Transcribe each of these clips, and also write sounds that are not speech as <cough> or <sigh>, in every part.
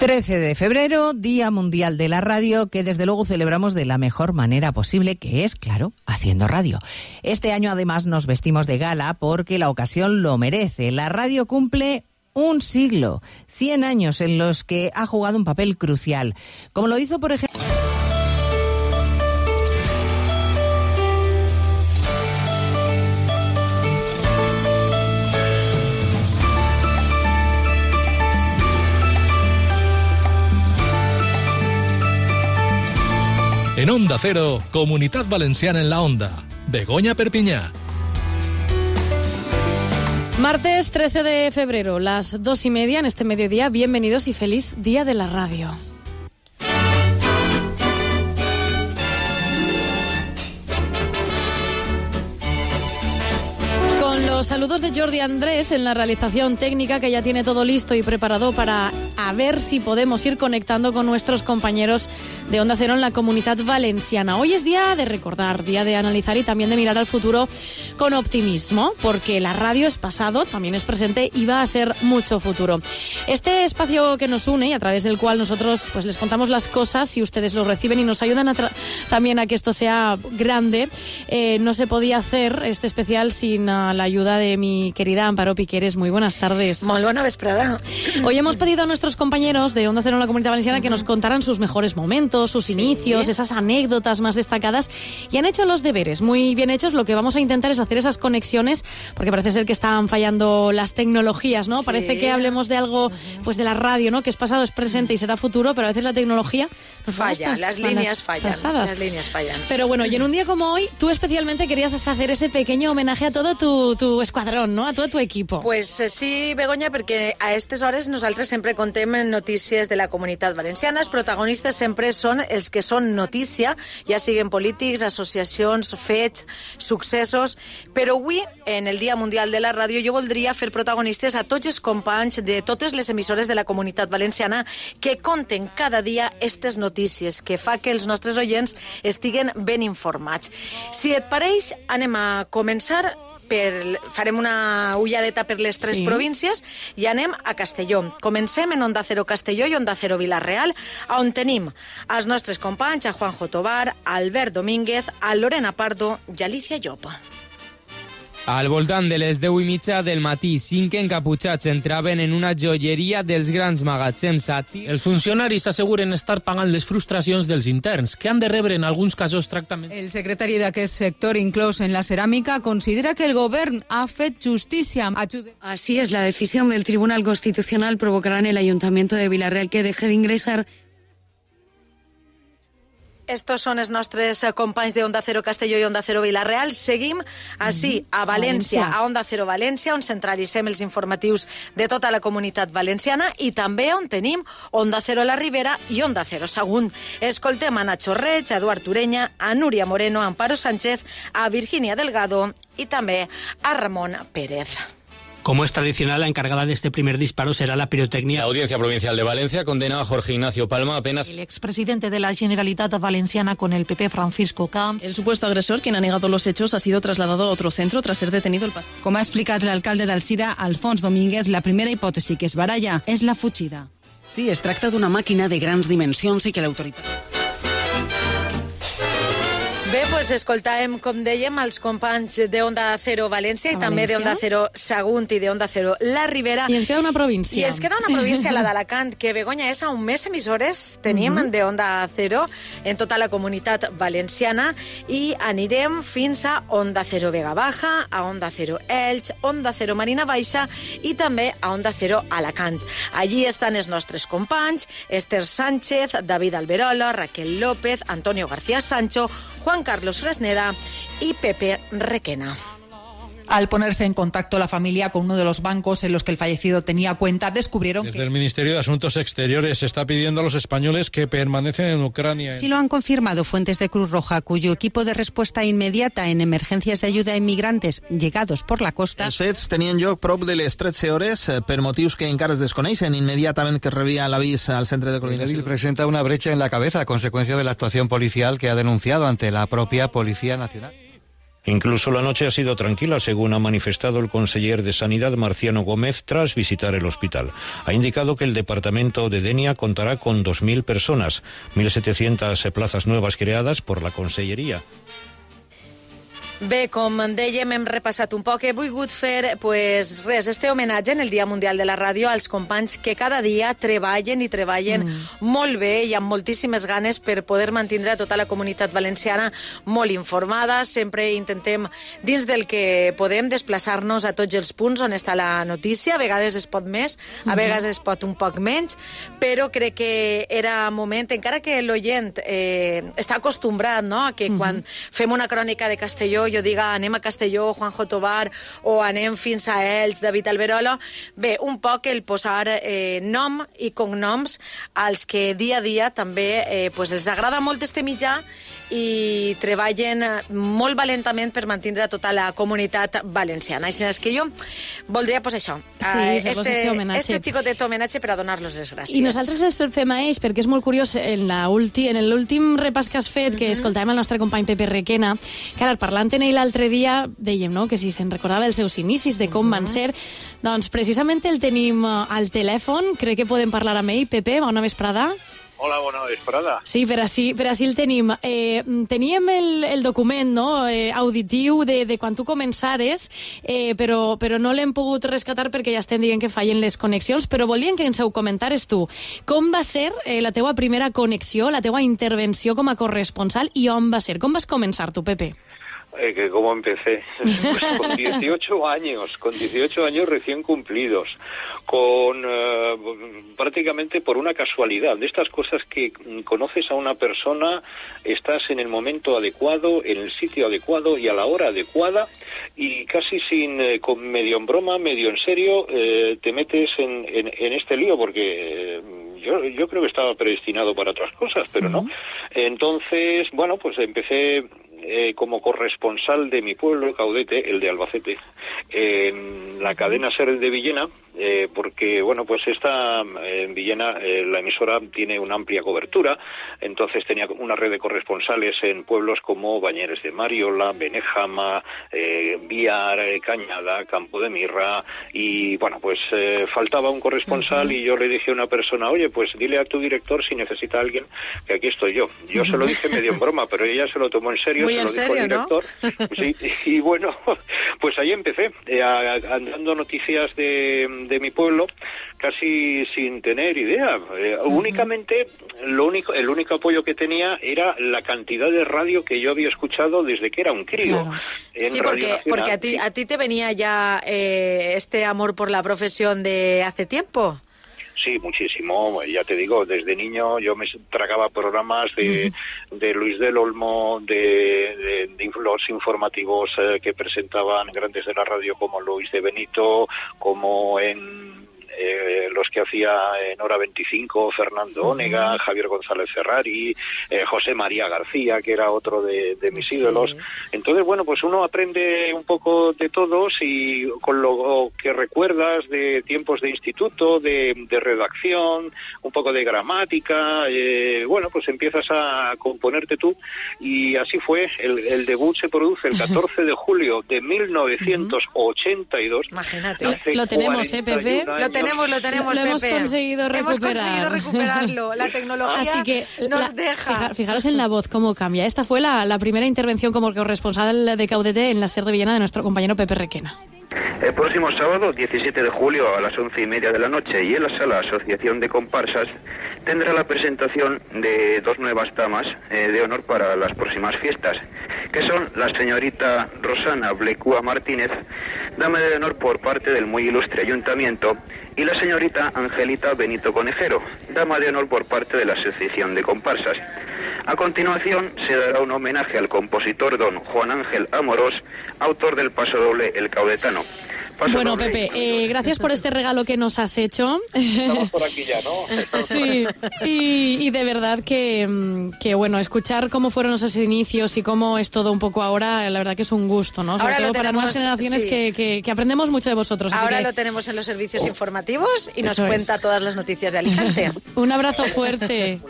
13 de febrero, Día Mundial de la Radio, que desde luego celebramos de la mejor manera posible, que es, claro, haciendo radio. Este año además nos vestimos de gala porque la ocasión lo merece. La radio cumple un siglo, 100 años en los que ha jugado un papel crucial, como lo hizo, por ejemplo... En Onda Cero, Comunidad Valenciana en la Onda. Begoña Perpiñá. Martes 13 de febrero, las dos y media en este mediodía. Bienvenidos y feliz Día de la Radio. Con los saludos de Jordi Andrés en la realización técnica que ya tiene todo listo y preparado para a ver si podemos ir conectando con nuestros compañeros de Onda Cero en la comunidad valenciana. Hoy es día de recordar, día de analizar y también de mirar al futuro con optimismo, porque la radio es pasado, también es presente y va a ser mucho futuro. Este espacio que nos une y a través del cual nosotros pues les contamos las cosas y ustedes lo reciben y nos ayudan a también a que esto sea grande, eh, no se podía hacer este especial sin uh, la ayuda de mi querida Amparo Piqueres. Muy buenas tardes. Muy buena vesprada. Hoy hemos pedido a nuestros compañeros de Onda Cero en la Comunidad Valenciana que nos contaran sus mejores momentos, sus inicios, esas anécdotas más destacadas y han hecho los deberes muy bien hechos. Lo que vamos a intentar es hacer esas conexiones porque parece ser que están fallando las tecnologías, ¿no? Parece que hablemos de algo pues de la radio, ¿no? Que es pasado, es presente y será futuro, pero a veces la tecnología falla, las líneas fallan, las líneas fallan. Pero bueno, y en un día como hoy, tú especialmente querías hacer ese pequeño homenaje a todo tu, tu escuadrón, no? A todo tu equipo. Pues eh, sí, Begoña, perquè a aquestes hores nosaltres sempre contem notícies de la comunitat valenciana. Els protagonistes sempre són els que són notícia, ja siguen polítics, associacions, fets, successos, però avui, en el Dia Mundial de la Ràdio, jo voldria fer protagonistes a tots els companys de totes les emissores de la comunitat valenciana que conten cada dia aquestes notícies, que fa que els nostres oients estiguen ben informats. Si et pareix, anem a començar per, farem una ulladeta per les tres sí. províncies i anem a Castelló. Comencem en Onda Cero Castelló i Onda Cero Vilareal, on tenim els nostres companys, a Juanjo Tobar, Albert Domínguez, a Lorena Pardo i Alicia Llopa. Al voltant de les 10 i mitja del matí, cinc encaputxats entraven en una joieria dels grans magatzems Sati. Els funcionaris asseguren estar pagant les frustracions dels interns, que han de rebre en alguns casos tractament. El secretari d'aquest sector, inclòs en la ceràmica, considera que el govern ha fet justícia. Ajude. Así es, la decisión del Tribunal Constitucional provocará en el Ayuntamiento de Villarreal que deje de ingresar Estos són els nostres companys de Onda Cero Castelló i Onda Cero Vilareal. Seguim així, a València, a Onda Cero València, on centralitzem els informatius de tota la comunitat valenciana i també on tenim Onda Cero La Ribera i Onda Cero Sagunt. Escoltem a Nacho Reig, a Eduard Urenya, a Núria Moreno, a Amparo Sánchez, a Virginia Delgado i també a Ramon Pérez. Como es tradicional, la encargada de este primer disparo será la pirotecnia. La Audiencia Provincial de Valencia condena a Jorge Ignacio Palma apenas. El expresidente de la Generalitat Valenciana con el PP, Francisco Camps. El supuesto agresor, quien ha negado los hechos, ha sido trasladado a otro centro tras ser detenido el pasado. Com ha explicat l'alcalde d'Alcira, Alfons Domínguez, la primera hipòtesi que es baralla és la fugida. Sí, es tracta d'una màquina de grans dimensions i que l'autoritat... Bé, doncs escoltàvem, com dèiem, els companys de Onda Cero València i A també de. Onda Cero Sagunt i de Onda Cero La Ribera. I ens queda una província. I ens queda una província, la d'Alacant, que Begoña és on més emissores tenim Mhm. de Onda Cero en tota la comunitat valenciana i anirem fins a Onda Cero Vega Baja, a Onda Cero Elx, Onda Cero Marina Baixa i també a Onda Cero Alacant. Allí estan els nostres companys, Esther Sánchez, David Alberola, Raquel López, Antonio García Sancho, Juan Carlos Fresneda i Pepe Requena. Al ponerse en contacto la familia con uno de los bancos en los que el fallecido tenía cuenta, descubrieron Desde que... el Ministerio de Asuntos Exteriores se está pidiendo a los españoles que permanecen en Ucrania. Sí lo han confirmado fuentes de Cruz Roja, cuyo equipo de respuesta inmediata en emergencias de ayuda a inmigrantes llegados por la costa Els fets tenien lloc prop de les 13 hores eh, per motius que encara es desconeixen immediatament que rebia l'avís al centre de El coordinació. presenta una brecha en la cabeza a consecuencia de la actuación policial que ha denunciado ante la propia Policía Nacional. Incluso la noche ha sido tranquila, según ha manifestado el conseller de Sanidad Marciano Gómez tras visitar el hospital. Ha indicado que el departamento de Denia contará con 2.000 personas, 1.700 plazas nuevas creadas por la Consellería. Bé, com dèiem, hem repassat un poc. He volgut fer, pues, res, este homenatge en el Dia Mundial de la Ràdio als companys que cada dia treballen i treballen mm. molt bé i amb moltíssimes ganes per poder mantindre tota la comunitat valenciana molt informada. Sempre intentem, dins del que podem, desplaçar-nos a tots els punts on està la notícia. A vegades es pot més, a vegades es pot un poc menys, però crec que era moment, encara que l'oient eh, està acostumbrat no? a que quan fem una crònica de Castelló jo diga anem a Castelló, Juanjo Tobar, o anem fins a Elx, David Alberola. Bé, un poc el posar eh, nom i cognoms als que dia a dia també eh, pues els agrada molt este mitjà i treballen eh, molt valentament per mantindre tota la comunitat valenciana. Així és que jo voldria, pues això, Sí, eh, este, este homenatge. este xicotet homenatge per a donar-los les gràcies. I nosaltres els el fem a ells perquè és molt curiós en la ulti, en l'últim repàs que has fet, que escoltàvem el nostre company Pepe Requena, que ara parlant ell l'altre dia dèiem no? que si se'n recordava els seus inicis, de com van ser, doncs precisament el tenim eh, al telèfon, crec que podem parlar amb ell. Pepe, bona vesprada. Hola, bona vesprada. Sí, per així, per així el tenim. Eh, teníem el, el document no? eh, auditiu de, de quan tu començares, eh, però, però no l'hem pogut rescatar perquè ja estem dient que fallen les connexions, però volíem que ens ho comentares tu. Com va ser eh, la teua primera connexió, la teua intervenció com a corresponsal i on va ser? Com vas començar tu, Pepe? Eh, que cómo empecé. Pues con <laughs> 18 años, con 18 años recién cumplidos, con eh, prácticamente por una casualidad, de estas cosas que conoces a una persona, estás en el momento adecuado, en el sitio adecuado y a la hora adecuada y casi sin, eh, con medio en broma, medio en serio, eh, te metes en, en, en este lío porque... yo, yo creo que estaba predestinado para otras cosas, pero no. Entonces, bueno, pues empecé eh, como corresponsal de mi pueblo, Caudete, el de Albacete, en la cadena SER de Villena, eh, porque, bueno, pues esta, eh, en Villena, eh, la emisora tiene una amplia cobertura, entonces tenía una red de corresponsales en pueblos como Bañeres de Mariola, Benejama, eh, Viar, Cañada, Campo de Mirra, y, bueno, pues eh, faltaba un corresponsal y yo le dije a una persona, oye, pues dile a tu director si necesita a alguien, que aquí estoy yo. Yo se lo dije medio en broma, pero ella se lo tomó en serio, Muy se en lo dijo serio, al ¿no? director. Sí, y bueno, <laughs> pues ahí empecé, eh, a- a- dando noticias de, de mi pueblo, casi sin tener idea. Eh, Únicamente, lo único, el único apoyo que tenía era la cantidad de radio que yo había escuchado desde que era un crío. en Sí, porque, porque a, ti, a ti te venía ya eh, este amor por la profesión de hace tiempo. Sí, muchísimo. Ya te digo, desde niño yo me tragaba programas de, de Luis del Olmo, de, de- de los informativos eh, que presentaban grandes de la radio como Luis de Benito, como en eh, los que hacía en Hora 25 Fernando Ónega, Javier González Ferrari, eh, José María García, que era otro de, de mis ídolos. Entonces, bueno, pues uno aprende un poco de todos y con lo que recuerdas de tiempos de instituto, de, de redacción, un poco de gramática, eh, bueno, pues empiezas a componerte tú y así fue. El, el debut se produce el <laughs> 14 de julio de 1982. Imagínate. Hace Lo tenemos, ¿eh, Pepe? 41 Lo tenemos, lo tenemos, Lo hemos Pepe. conseguido Hemos recuperar. conseguido recuperarlo. La <laughs> tecnología Así que nos la- deja. fija- fijaros en la voz cómo cambia. Esta fue la, la primera intervención como corresponsal de Caudete en la SER de Villena de nuestro compañero Pepe Requena. El próximo sábado, 17 de julio, a las once y media de la noche, y en la sala Asociación de Comparsas, tendrá la presentación de dos nuevas damas eh, de honor para las próximas fiestas, que son la señorita Rosana Blecúa Martínez, dama de honor por parte del muy ilustre ayuntamiento, y la señorita Angelita Benito Conejero, dama de honor por parte de la Asociación de Comparsas. A continuación se dará un homenaje al compositor don Juan Ángel Amorós, autor del paso doble El Caudetano. Bueno, Pepe, eh, gracias por este regalo que nos has hecho. Estamos por aquí ya, ¿no? <laughs> Sí, y, y de verdad que, mm, que, bueno, escuchar cómo fueron esos inicios y cómo es todo un poco ahora, la verdad que es un gusto, ¿no? Sobre Ahora lo todo para nuevas generaciones sí. que, que- que aprendemos mucho de vosotros. así Ahora que lo tenemos en los servicios informativos y nos Eso es. cuenta todas las noticias de Alicante. <laughs> Un abrazo fuerte.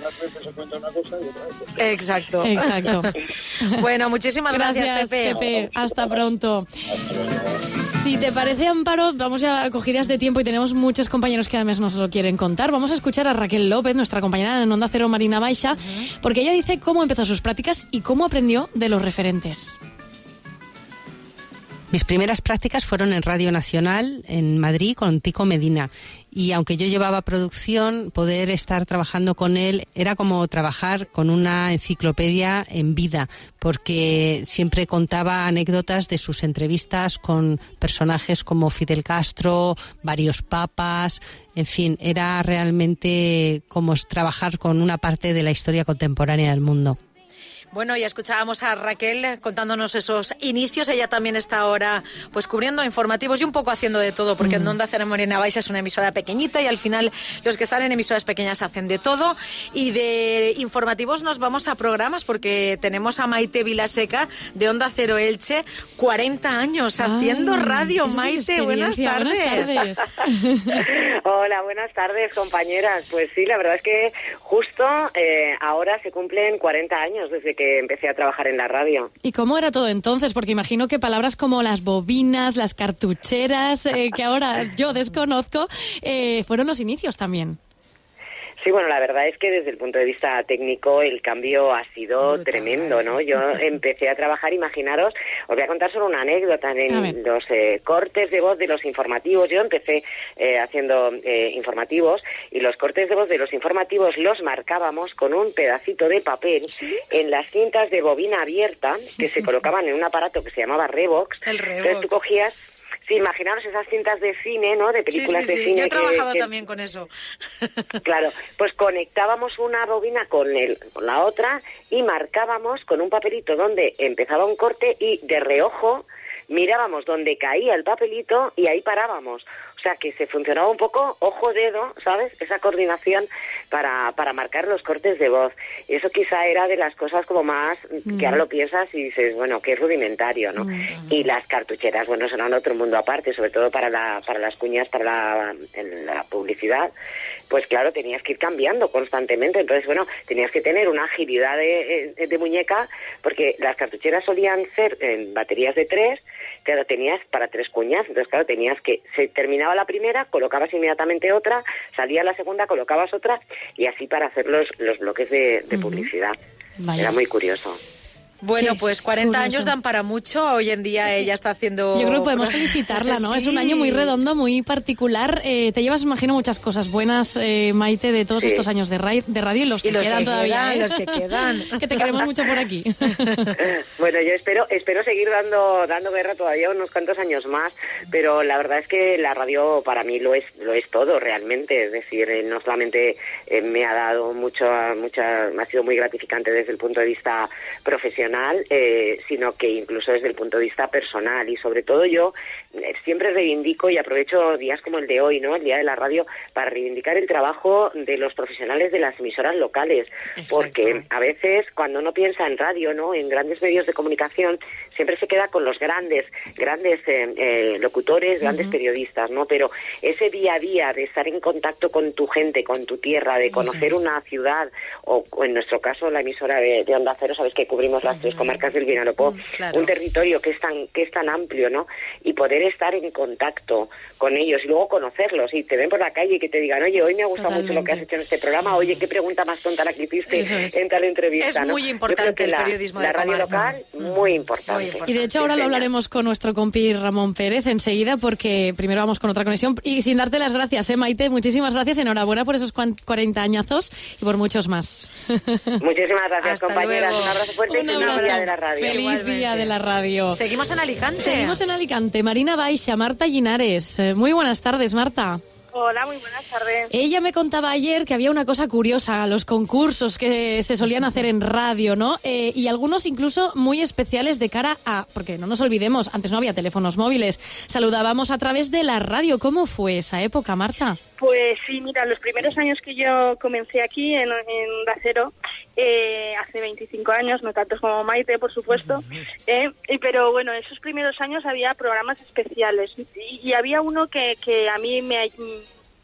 Exacto. Exacto. Bueno, muchísimas gracias, Pepe. Hasta pronto. Si te parece, Amparo, vamos ya a cogidas de tiempo y tenemos muchos compañeros que además nos lo quieren contar. Vamos a escuchar a Raquel López, nuestra compañera en Onda Cero Marina Baixa, porque ella dice cómo empezó sus prácticas y cómo aprendió de los referentes. Mis primeras prácticas fueron en Radio Nacional, en Madrid, con Tico Medina. Y aunque yo llevaba producción, poder estar trabajando con él era como trabajar con una enciclopedia en vida, porque siempre contaba anécdotas de sus entrevistas con personajes como Fidel Castro, varios papas, en fin, era realmente como trabajar con una parte de la historia contemporánea del mundo. Bueno, ya escuchábamos a Raquel contándonos esos inicios. Ella también está ahora pues cubriendo informativos y un poco haciendo de todo, porque en Onda Cero Morena Baixa es una emisora pequeñita y al final los que están en emisoras pequeñas hacen de todo. Y de informativos nos vamos a programas porque tenemos a Maite Vilaseca de Onda Cero Elche, 40 años haciendo radio. es Maite, buenas experiencia. tardes. Buenas tardes. <laughs> <laughs> Hola, buenas tardes, compañeras. Pues sí, la verdad es que justo eh, ahora se cumplen 40 años desde que empecé a trabajar en la radio. ¿Y cómo era todo entonces? Porque imagino que palabras como las bobinas, las cartucheras, eh, que ahora yo desconozco, eh, fueron los inicios también. Sí, bueno, la verdad es que desde el punto de vista técnico el cambio ha sido tremendo, ¿no? Yo empecé a trabajar, imaginaros, os voy a contar solo una anécdota en los eh, cortes de voz de los informativos. Yo empecé eh, haciendo eh, informativos y los cortes de voz de los informativos los marcábamos con un pedacito de papel en las cintas de bobina abierta que <laughs> se colocaban en un aparato que se llamaba Revox. El Entonces Revox. tú cogías Sí, imaginaros esas cintas de cine, ¿no? De películas sí, de sí. cine. Yo he trabajado que- también con eso. <laughs> Claro, pues conectábamos una bobina con, el, con la otra y marcábamos con un papelito donde empezaba un corte y de reojo mirábamos donde caía el papelito y ahí parábamos. O sea, que se funcionaba un poco ojo-dedo, ¿sabes? Esa coordinación para, para marcar los cortes de voz. Y eso quizá era de las cosas como más que ahora lo piensas y dices, bueno, que es rudimentario, ¿no? Y las cartucheras, bueno, eran otro mundo aparte, sobre todo para, la, para las cuñas, para la, en la publicidad. Pues claro, tenías que ir cambiando constantemente. Entonces, bueno, tenías que tener una agilidad de, de muñeca, porque las cartucheras solían ser en baterías de tres, claro, tenías para tres cuñas, entonces claro, tenías que, se terminaba la primera, colocabas inmediatamente otra, salía la segunda, colocabas otra, y así para hacer los, los bloques de, de publicidad. Era muy curioso. Bueno, pues 40 curioso. años dan para mucho. Hoy en día ella está haciendo... Yo creo que podemos <laughs> felicitarla, ¿no? Es un año muy redondo, muy particular. Eh, te llevas, imagino, muchas cosas buenas, eh, Maite, de todos Sí. estos años de, ra- de radio y los que los quedan que todavía. quedan, ¿eh? los que quedan. <laughs> que te queremos mucho por aquí. <laughs> Bueno, yo espero espero seguir dando dando guerra todavía unos cuantos años más, pero la verdad es que la radio para mí lo es lo es todo realmente, es decir, eh, no solamente eh, me ha dado mucho mucha me ha sido muy gratificante desde el punto de vista profesional, eh, sino que incluso desde el punto de vista personal. Y sobre todo yo siempre reivindico y aprovecho días como el de hoy, ¿no? El día de la radio para reivindicar el trabajo de los profesionales de las emisoras locales, porque a veces cuando uno piensa en radio, ¿no? En grandes medios de comunicación, siempre se queda con los grandes, grandes eh, eh, locutores, grandes periodistas, ¿no? Pero ese día a día de estar en contacto con tu gente, con tu tierra, de conocer una ciudad, o, o en nuestro caso la emisora de, de Onda Cero, sabes que cubrimos las tres comarcas del Vinalopó, claro. un territorio que es tan que es tan amplio, ¿no? Y poder estar en contacto con ellos y luego conocerlos y te ven por la calle y que te digan, oye, hoy me ha gustado mucho lo que has hecho en este programa, oye, qué pregunta más tonta la que hiciste es. en tal entrevista. Es ¿no? muy importante el la- periodismo la de radio comarca. local, muy importante. Y de hecho ahora lo hablaremos con nuestro compi Ramón Pérez enseguida porque primero vamos con otra conexión y sin darte las gracias, ¿eh, Maite? Muchísimas gracias, enhorabuena por esos cuan- 40 añazos y por muchos más. <laughs> Muchísimas gracias, Hasta compañeras. luego. Un abrazo fuerte y Un feliz abrazo. día de la radio. Feliz día de la radio. Seguimos en Alicante. Seguimos en Alicante. Marina Baixa, Marta Linares. Eh, Muy buenas tardes, Marta. Hola, muy buenas tardes. Ella me contaba ayer que había una cosa curiosa, los concursos que se solían hacer en radio, ¿no? Eh, y algunos incluso muy especiales de cara a, porque no nos olvidemos, antes no había teléfonos móviles, saludábamos a través de la radio. ¿Cómo fue esa época, Marta? Pues sí, mira, los primeros años que yo comencé aquí en, en eh, hace 25 años, no tantos como Maite, por supuesto, eh, pero bueno, esos primeros años había programas especiales. Y, y había uno que, que a mí me...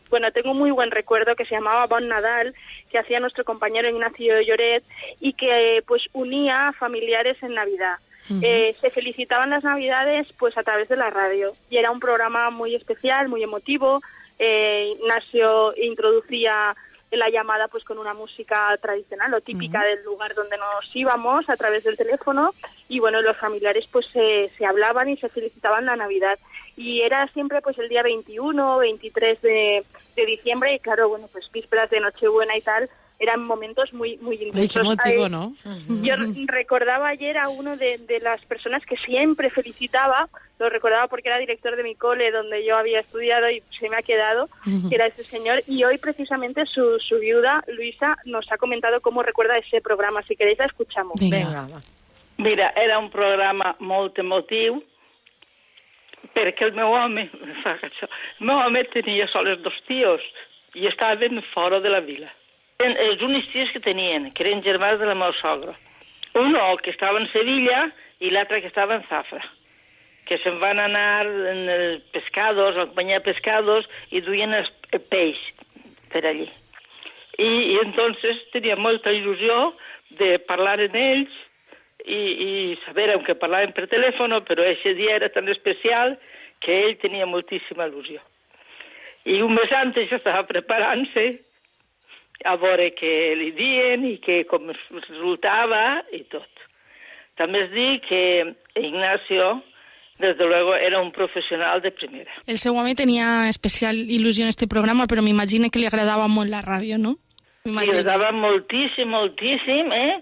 Bueno, tengo muy buen recuerdo que se llamaba Bon Nadal, que hacía nuestro compañero Ignacio Lloret y que pues unía a familiares en Navidad. Eh, se felicitaban las Navidades pues a través de la radio. Y era un programa muy especial, muy emotivo. Eh, Ignacio introducía la llamada pues con una música tradicional o típica del lugar donde nos íbamos a través del teléfono. Y bueno los familiares pues se, se hablaban y se felicitaban la Navidad. Y era siempre pues el día 21 23 de, de diciembre. Y claro bueno pues vísperas de Nochebuena y tal eran momentos muy muy Ay, intensos qué motivo, Ay, ¿no? yo re- recordaba ayer a uno de, de las personas que siempre felicitaba, lo recordaba porque era director de mi cole donde yo había estudiado y se me ha quedado, que era ese señor, y hoy precisamente su, su viuda, Luisa, nos ha comentado cómo recuerda ese programa. Si queréis la escuchamos. Mira, era un programa molt emotiu perquè el meu home, <laughs> fa això, el meu home tenia sols dos tios i estaven fora de la vila. Eren els únics tios que tenien, que eren germans de la meva sogra. Uno que estava en Sevilla i l'altre que estava en Zafra que se'n van anar en els pescados, a acompanyar pescados, i duien el, el peix per allí. I, I entonces tenia molta il·lusió de parlar en ells i, i saber, aunque parlaven per telèfon, però aquest dia era tan especial que ell tenia moltíssima il·lusió. I un mes antes ja estava preparant-se a veure què li dien i que com resultava i tot. També es diu que Ignacio, desde luego, era un professional de primera. El seu home tenia especial il·lusió en este programa, però m'imagino que li agradava molt la ràdio, no? Li agradava moltíssim, moltíssim, eh?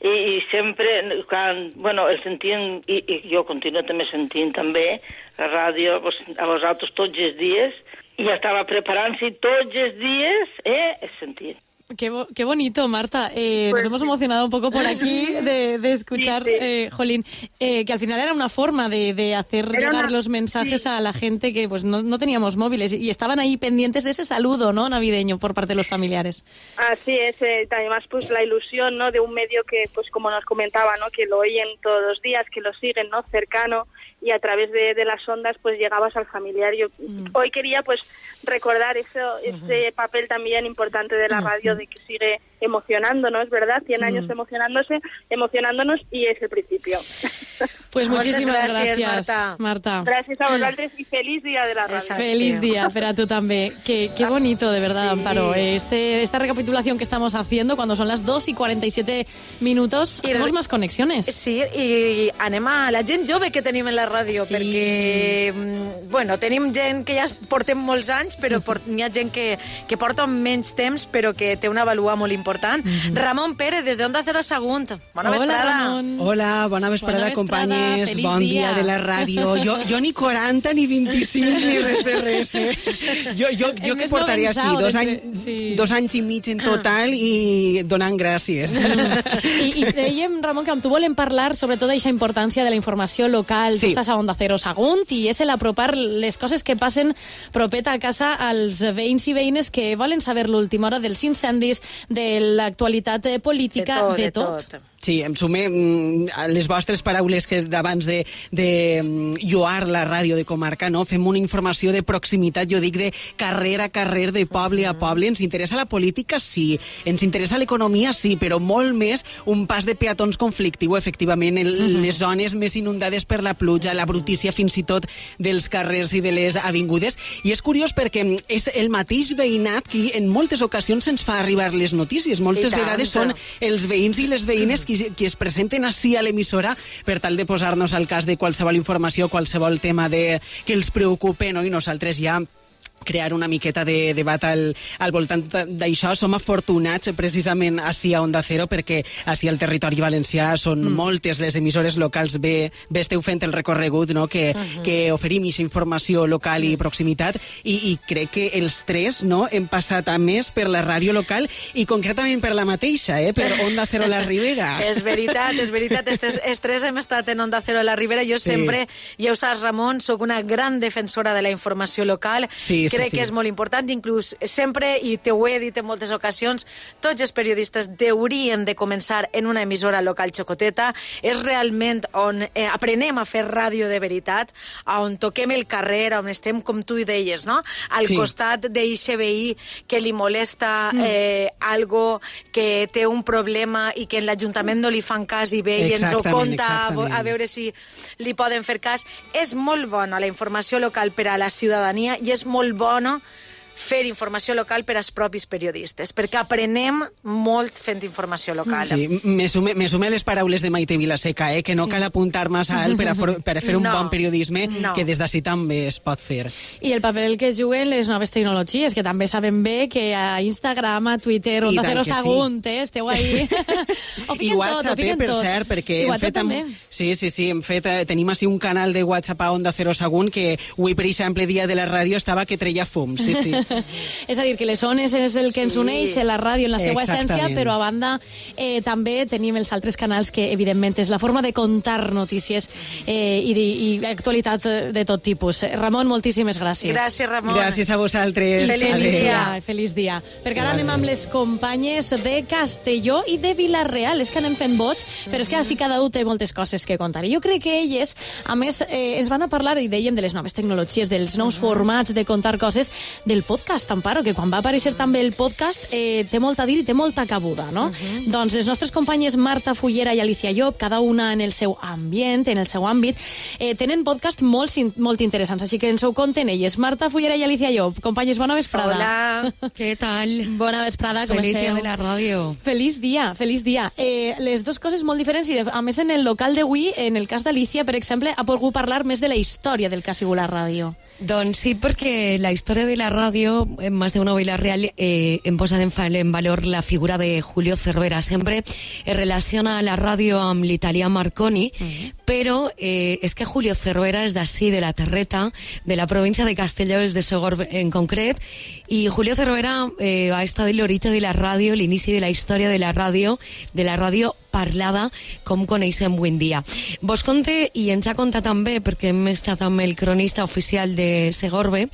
I, i sempre, quan, bueno, el sentien, i, i jo continuo també sentint també la ràdio a vosaltres tots els dies, i estava preparant-se tots els dies, eh? El sentien. Qué, bo- qué bonito, Marta. Eh, Pues nos hemos emocionado un poco por aquí de, de escuchar, Sí, sí. eh, Jolín, eh, que al final era una forma de, de hacer Era llegar una- los mensajes sí. a la gente que pues no, no teníamos móviles y estaban ahí pendientes de ese saludo no navideño por parte de los familiares. Así es, eh, además pues la ilusión no de un medio que pues como nos comentaba no que lo oyen todos los días, que lo siguen no cercano y a través de, de las ondas pues llegabas al familiar. Yo hoy quería pues recordar eso ese papel también importante de la radio de que sigue emocionándonos, ¿verdad? 100 años Ujú. emocionándose, emocionándonos y es el principio. <laughs> Pues muchísimas gracias, gracias, Marta. Marta. Gracias a <laughs> vosotros y feliz día de la radio. Feliz día, <laughs> pero tú también. Qué, qué bonito, de verdad, Sí. Amparo. Este, esta recapitulación que estamos haciendo cuando son las 2 y 47 minutos, tenemos más conexiones. Sí, i anem a la gent jove que tenim en la ràdio, Sí. perquè, mm, bueno, tenim gent que ja portem molts anys, però por, n'hi ha gent que, que porta menys temps, però que té una valua molt important. Ramon Pérez, des de Onda Cero Sagunt. Bona Hola, vesprada. Ramon. Hola, bona vesprada, Bona vesprada, companyes. feliç bon dia. dia. de la ràdio. Jo, jo ni 40 ni 25 ni <laughs> res de res. Eh? Jo, jo, jo que portaria sí, novençau dos, anys, sí. dos anys i mig en total i donant gràcies. I, i dèiem, Ramon, que amb tu volem parlar sobretot d'aquesta importància de la informació local. Sí. Tu estàs a Onda Cero Sagunt i és el apropar les coses que passen propeta a casa als veïns i veïnes que volen saber l'última hora dels incendis, de l'actualitat eh, política, de tot. Sí, em sume mm, a les vostres paraules que d'abans de, de mm, lloar la ràdio de comarca, no? fem una informació de proximitat, jo dic de carrer a carrer, de poble a poble. Ens interessa la política? Sí. Ens interessa l'economia? Sí, però molt més un pas de peatons conflictiu, efectivament, en Mhm. les zones més inundades per la pluja, la brutícia fins i tot dels carrers i de les avingudes. I és curiós perquè és el mateix veïnat qui en moltes ocasions ens fa arribar les notícies. Moltes vegades són els veïns i les veïnes qui, qui es presenten així a l'emissora per tal de posar-nos al cas de qualsevol informació, qualsevol tema de, que els preocupe, no? i nosaltres ja crear una miqueta de debat al, al voltant d'això. Som afortunats precisament així a Onda Cero perquè així al territori valencià són mm. moltes les emissores locals bé, bé esteu fent el recorregut no? que, uh -huh. que oferim aquesta informació local i proximitat i, i crec que els tres no, hem passat a més per la ràdio local i concretament per la mateixa, eh? per Onda Cero la Ribera. <laughs> és veritat, és veritat. Els tres, els tres hem estat en Onda Cero la Ribera. Jo sí. sempre, ja ho saps, Ramon, sóc una gran defensora de la informació local. Sí, crec sí, sí. que és molt important, inclús sempre, i te ho he dit en moltes ocasions, tots els periodistes deurien de començar en una emissora local xocoteta. És realment on eh, aprenem a fer ràdio de veritat, on toquem el carrer, on estem, com tu deies, no? al Sí. costat d'eixe veí que li molesta eh, algo, que té un problema i que en l'Ajuntament no li fan cas i ve i ens ho conta a, exactament. a veure si li poden fer cas. És molt bona la informació local per a la ciutadania i és molt bono fer informació local per als propis periodistes, perquè aprenem molt fent informació local. Sí, me sume, me sume les paraules de Maite Vilaseca, eh, que no Sí. cal apuntar massa alt per a, for, per a fer un No. bon periodisme, No. que des d'ací també es pot fer. I el paper que juguen les noves tecnologies, que també sabem bé que a Instagram, a Twitter, Onda tant Cero que sí. Sagunt, eh, esteu ahí. <laughs> ho I fiquen tot, WhatsApp, ho fiquen eh, per tot. cert, perquè I hem WhatsApp fet... amb- també. Sí, sí, sí, hem fet, eh, tenim així un canal de WhatsApp a Onda Cero Sagunt que avui, per exemple, dia de la ràdio estava que treia fum, sí, sí. <laughs> <laughs> és a dir, que les ones és el que ens uneix, la ràdio en la seva Exactament. essència, però a banda eh, també tenim els altres canals que, evidentment, és la forma de contar notícies eh, i, de, i actualitat de tot tipus. Ramon, moltíssimes gràcies. Gràcies, Ramon. Gràcies a vosaltres. I feliç Adéu. dia, feliç dia. Perquè ara anem amb les companyes de Castelló i de Vilareal. És que anem fent vots, però és que així cada un té moltes coses que contar. I jo crec que elles, a més, eh, ens van a parlar, i dèiem, de les noves tecnologies, dels nous formats de contar coses, del podcast, Amparo, que quan va aparèixer també el podcast eh, té molt a dir i té molta cabuda, no? Doncs les nostres companyes Marta Fullera i Alicia Llop, cada una en el seu ambient, en el seu àmbit, eh, tenen podcast molt, molt interessants, així que ens ho conten elles. Marta Fullera i Alicia Llop, companyes, bona vesprada. Hola. Què tal? Bona vesprada, com Feliç dia esteu? de la ràdio. Feliç dia, feliç dia. Eh, les dues coses molt diferents i, a més, en el local d'avui, en el cas d'Alicia, per exemple, ha pogut parlar més de la història del que ha sigut la ràdio. Doncs sí, perquè la història de la ràdio, en més d'una Vila Real, eh, en, fa- en valor la figura de Julio Cervera. Sempre es relaciona la ràdio amb l'italià Marconi, però eh, és que Julio Cervera és d'ací, de la Terreta, de la província de Castelló, és de Segor en concret, i Julio Cervera eh, ha estat l'origen de la ràdio, l'inici de la història de la ràdio, de la ràdio parlada, com coneixem avui en dia. Vos conte, i ens ha contat també, perquè hem estat amb el cronista oficial de Segorbe,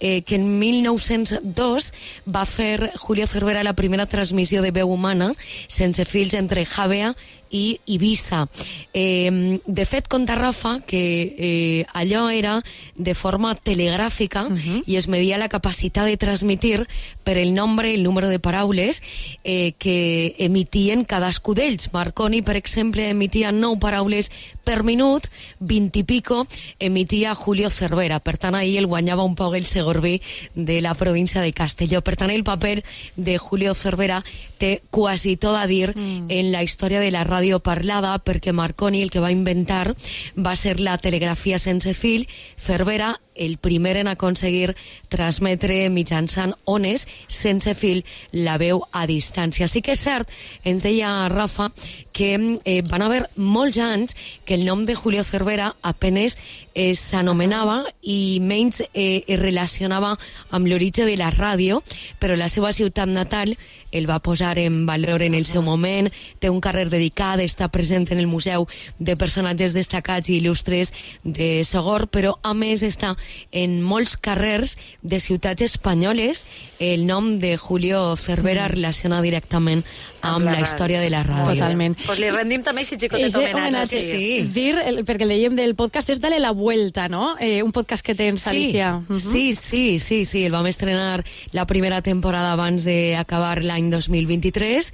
eh, que en 1902 va fer Julio Cervera la primera transmissió de veu humana sense fils entre Javea i Ibiza. Eh, de fet, conta Rafa que eh, allò era de forma telegràfica i es media la capacitat de transmitir per el nombre, el número de paraules eh, que emitien cadascú d'ells. Marconi, per exemple, emitia 9 paraules per minut, 20 i pico emitia Julio Cervera. Per tant, ahir el guanyava un poc el Segorbí de la província de Castelló. Per tant, el paper de Julio Cervera té quasi tot a dir mm. en la història de la ràdio parlada perquè Marconi el que va inventar va ser la telegrafia sense fil, Cervera el primer en aconseguir transmetre mitjançant ones sense fil la veu a distància. Sí que és cert, ens deia Rafa, que eh, van haver molts anys que el nom de Julio Cervera apenes eh, s'anomenava i menys eh, es relacionava amb l'origen de la ràdio, però la seva ciutat natal el va posar en valor en el seu moment, té un carrer dedicat, està present en el Museu de Personatges Destacats i Il·lustres de Segor, però a més està en molts carrers de ciutats espanyoles el nom de Julio Cervera Mm. relaciona directament amb, Amb la la, història de la ràdio. Totalment. Pues li rendim també si xicotet Eixe homenatge. homenatge, dir, el, perquè el dèiem del podcast, és Dale la Vuelta, no? Eh, un podcast que tens, Sí, Alicia. Mhm. sí, sí, sí, sí, el vam estrenar la primera temporada abans d'acabar l'any 2023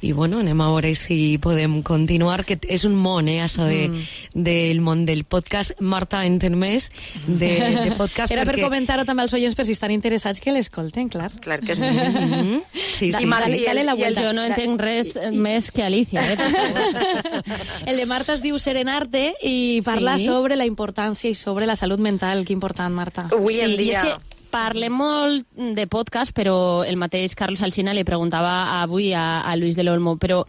i bueno, anem a veure si podem continuar, que és un món, eh, això de, Mm. del món del podcast. Marta entén més de, <laughs> de podcast Era per perquè... comentar-ho també als oients per si estan interessats que l'escolten, clar. Clar que sí. Mhm. Sí, Da- sí, dale- sí. dale la I el- vuelta. jo no entenc res més que Alicia, eh? <laughs> El de Marta es diu Serenarte i parla Sí. sobre la importància i sobre la salut mental. Que important, Marta. Avui en Sí, i dia... és que Parlem molt de podcast, però el mateix Carlos Alsina li preguntava avui a, a Luis del Olmo, però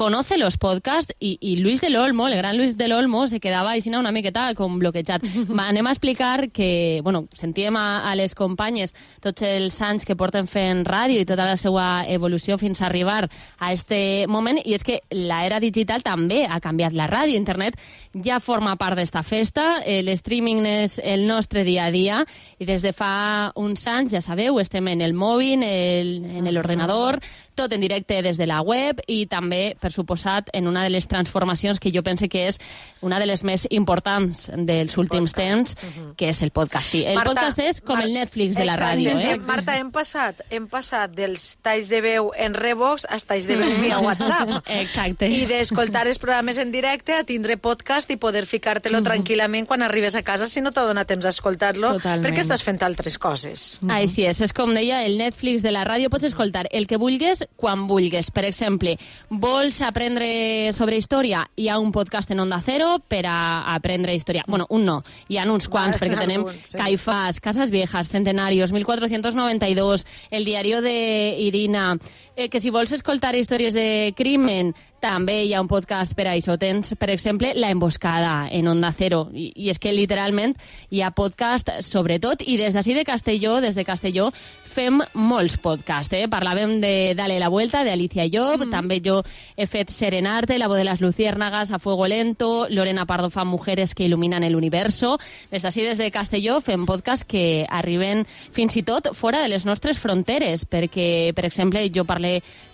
conoce los podcasts y, y Luis del Olmo, el gran Luis del Olmo, se quedava així una miqueta com bloquejat. Va, <laughs> anem a explicar que, bueno, sentíem a, a les companyes tots els anys que porten fent ràdio i tota la seva evolució fins a arribar a este moment, i és que l'era digital també ha canviat la ràdio. Internet ja forma part d'esta festa, el streaming és el nostre dia a dia, i des de fa uns anys, ja sabeu, estem en el mòbil, el, en l'ordenador, tot en directe des de la web i també, per suposat, en una de les transformacions que jo pense que és una de les més importants dels últims temps, que és el podcast. Sí, el Marta, podcast és com el Netflix de la ràdio. Eh? Marta, hem passat, hem passat dels talls de veu en Revox als talls de veu via <laughs> WhatsApp. Exacte. I d'escoltar els programes en directe a tindre podcast i poder ficar-te-lo tranquil·lament quan arribes a casa si no t'ha donat temps a escoltar-lo Totalment. perquè estàs fent altres coses. Així és, és com deia el Netflix de la ràdio, pots escoltar el que vulguis quan vulguis. Per exemple, vols aprendre sobre història? Hi ha un podcast en Onda Cero per a aprendre història. Bueno, un no, hi ha uns quants, perquè <laughs> tenem alguns, sí. Caifás, Casas Viejas, Centenarios, 1492, El diario de Irina... Eh, que si vols escoltar històries de crimen, també hi ha un podcast per a això. Tens, per exemple, La Emboscada, en Onda Cero. I, i és que, literalment, hi ha podcast sobre tot. I des d'ací de Castelló, des de Castelló, fem molts podcasts. Eh? Parlàvem de Dale la Vuelta, de Alicia Job. Mm. També jo he fet Serenarte, La voz de las luciérnagas, A fuego lento. Lorena Pardo fa Mujeres que il·luminen el universo. Des d'ací, des de Castelló, fem podcasts que arriben fins i tot fora de les nostres fronteres. Perquè, per exemple, jo parlé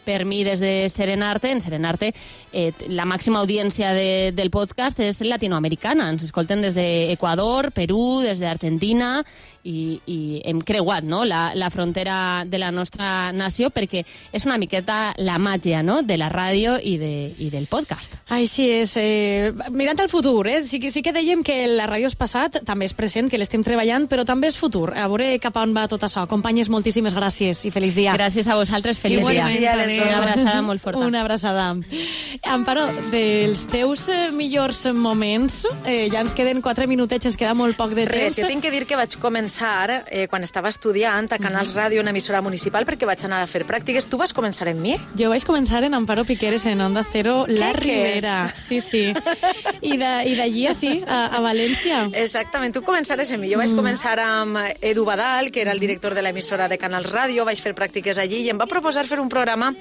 per mi des de Serenarte. En Serenarte eh, la màxima audiència de, del podcast és latinoamericana. Ens escolten des d'Equador, Perú, des d'Argentina i, i hem creuat no? la, la frontera de la nostra nació perquè és una miqueta la màgia no? de la ràdio i, de, i del podcast. Així és. Eh, mirant al futur, eh? sí, que, sí que dèiem que la ràdio és passat, també és present, que l'estem treballant, però també és futur. A veure cap a on va tot això. Companyes, moltíssimes gràcies i feliç dia. Gràcies a vosaltres, feliç dia. adéu. Una abraçada molt forta. Una abraçada. Amparo, dels teus eh, millors moments, eh, ja ens queden quatre minutets, ens queda molt poc de temps. Res, jo tinc que dir que vaig començar eh, quan estava estudiant a Canals Ràdio, una emissora municipal, perquè vaig anar a fer pràctiques. Tu vas començar en mi? Jo vaig començar en Amparo Piqueres en Onda Cero, La Què, què Ribera. és? Sí, sí. I d'allí així, a, a València. Exactament, tu començares en mi. Jo vaig començar amb Edu Badal, que era el director de l'emissora de Canals Ràdio, vaig fer pràctiques allí i em va proposar fer un programa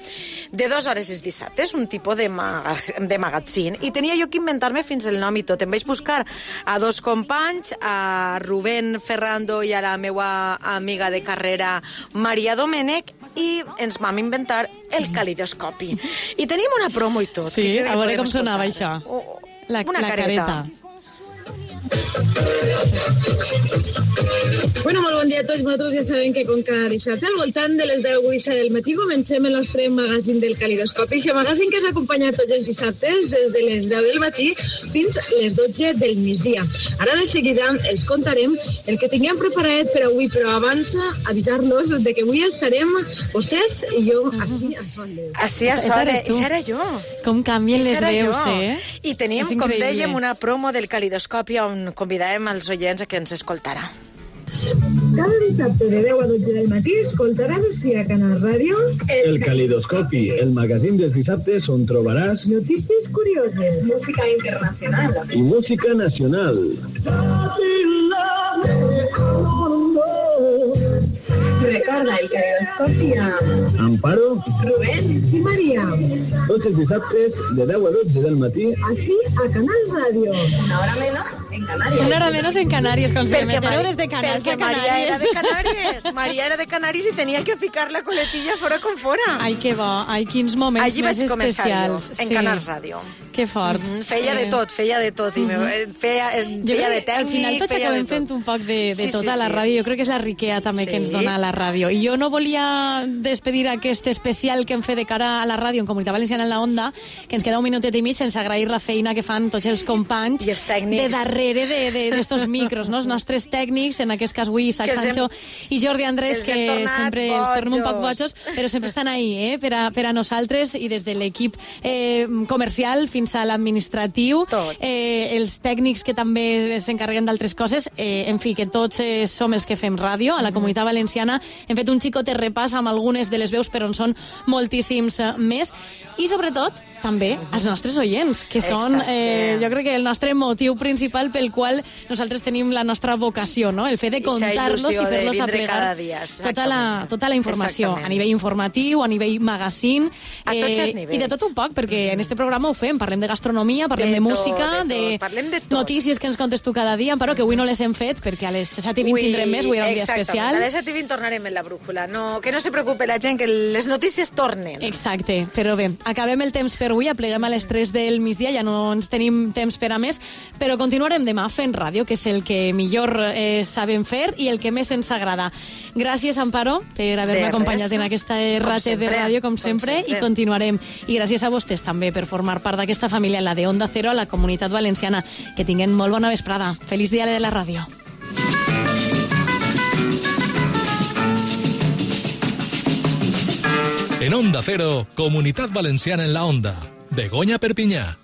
de dues hores els dissabtes, un tipus de, maga de magazín. I tenia jo que inventar-me fins el nom i tot. Em vaig buscar a dos companys, a Rubén Ferrando i a la meva amiga de carrera Maria Domènech, i ens vam inventar el calidoscopi. I tenim una promo i tot. Sí, a veure com sonava això. La, una la careta. careta. Bueno, molt bon dia a tots. Nosaltres ja sabem que com cada dissabte al voltant de les 10 8 del matí comencem el nostre magazín del Calidoscopi. I magazín que us acompanya tots els dissabtes des de les 10 del matí fins les 12 del migdia. Ara de seguida els contarem el que tinguem preparat per avui, però abans avisar-los de que avui estarem vostès i jo així a sol. Així a tu. això era jo. Com canvien les veus, jo. eh? I teníem, com dèiem, una promo del calidoscopi on convidàvem els oients a que ens escoltara. Cada dissabte de 10 a 12 del matí escoltaràs així a Canal Ràdio El Calidoscopi, el magazín dels dissabtes on trobaràs notícies curioses, música internacional, i música nacional. Recorda el calidoscopi amb Amparo, Rubén i Maria. tots els dissabtes de 10 a 12 del matí Així a Canal Ràdio. Una hora menos en Canàries. Una hora menos en Canàries, com si Perquè Mari- des de Canals perquè a Maria era de Canàries. Canàries. <laughs> Maria era de Canàries i tenia que ficar la coletilla fora com fora. Ai, que bo. Ai, quins moments Allí més especials. jo, en Canals Ràdio. Que fort. Mm, feia de Eh, tot, feia de tot. I me, eh, feia, eh, feia de que al final tècnic, tots feia de acabem tot. fent un poc de, de Sí, tot sí, la sí. ràdio. Jo crec que és la riquea també que ens Sí. dona la ràdio. I jo no volia despedir aquest especial que hem fet de cara a la ràdio en Comunitat Valenciana en la Onda, que ens queda un minutet i mig sense agrair la feina que fan tots els companys I els tècnics. de darrere herede de- d'estos micros, no? els nostres tècnics, en aquest cas avui Isaac Que Sancho i Jordi Andrés, que que sempre ens tornem un poc bojos. bojos, però sempre estan ahí, eh? per, a, per a nosaltres i des de l'equip eh, comercial fins a l'administratiu, eh, els tècnics que també s'encarreguen d'altres coses, eh, en fi, que tots eh, som els que fem ràdio a la Comunitat Valenciana. Hem fet un xicotet repàs amb algunes de les veus, però en són moltíssims eh, més. I sobretot, també, els nostres oients, que són, eh, jo crec que el nostre motiu principal pel qual nosaltres tenim la nostra vocació, no? el fet de contar-los i de fer-los aplegar cada dia, tota la, tota la informació, Exactament. a nivell informatiu, a nivell magazine, A tots els i nivells. de tot un poc, perquè en este programa ho fem, parlem de gastronomia, parlem de, De música, tot, de de, tot. Parlem de tot. notícies que ens contes tu cada dia, però que avui no les hem fet, perquè a les 7 i 20 tindrem més, avui era un dia especial. A les 7 i 20 tornarem en la brújula. No, que no se preocupe la gent, que les notícies tornen. Exacte, però bé, acabem el temps per avui, apleguem a les 3 del migdia, ja no ens tenim temps per a més, però continuarem demà fent ràdio, que és el que millor eh, sabem fer i el que més ens agrada. Gràcies, Amparo, per haver-me acompanyat res. en aquesta Com rate de ràdio, com com sempre, sempre. i continuarem. I gràcies a vostès també per formar part d'aquesta família, la de Onda Cero, a la comunitat valenciana. Que tinguin molt bona vesprada. Feliç dia de la ràdio. En Onda Cero, Comunidad Valenciana en la Onda. Begoña Perpiñá.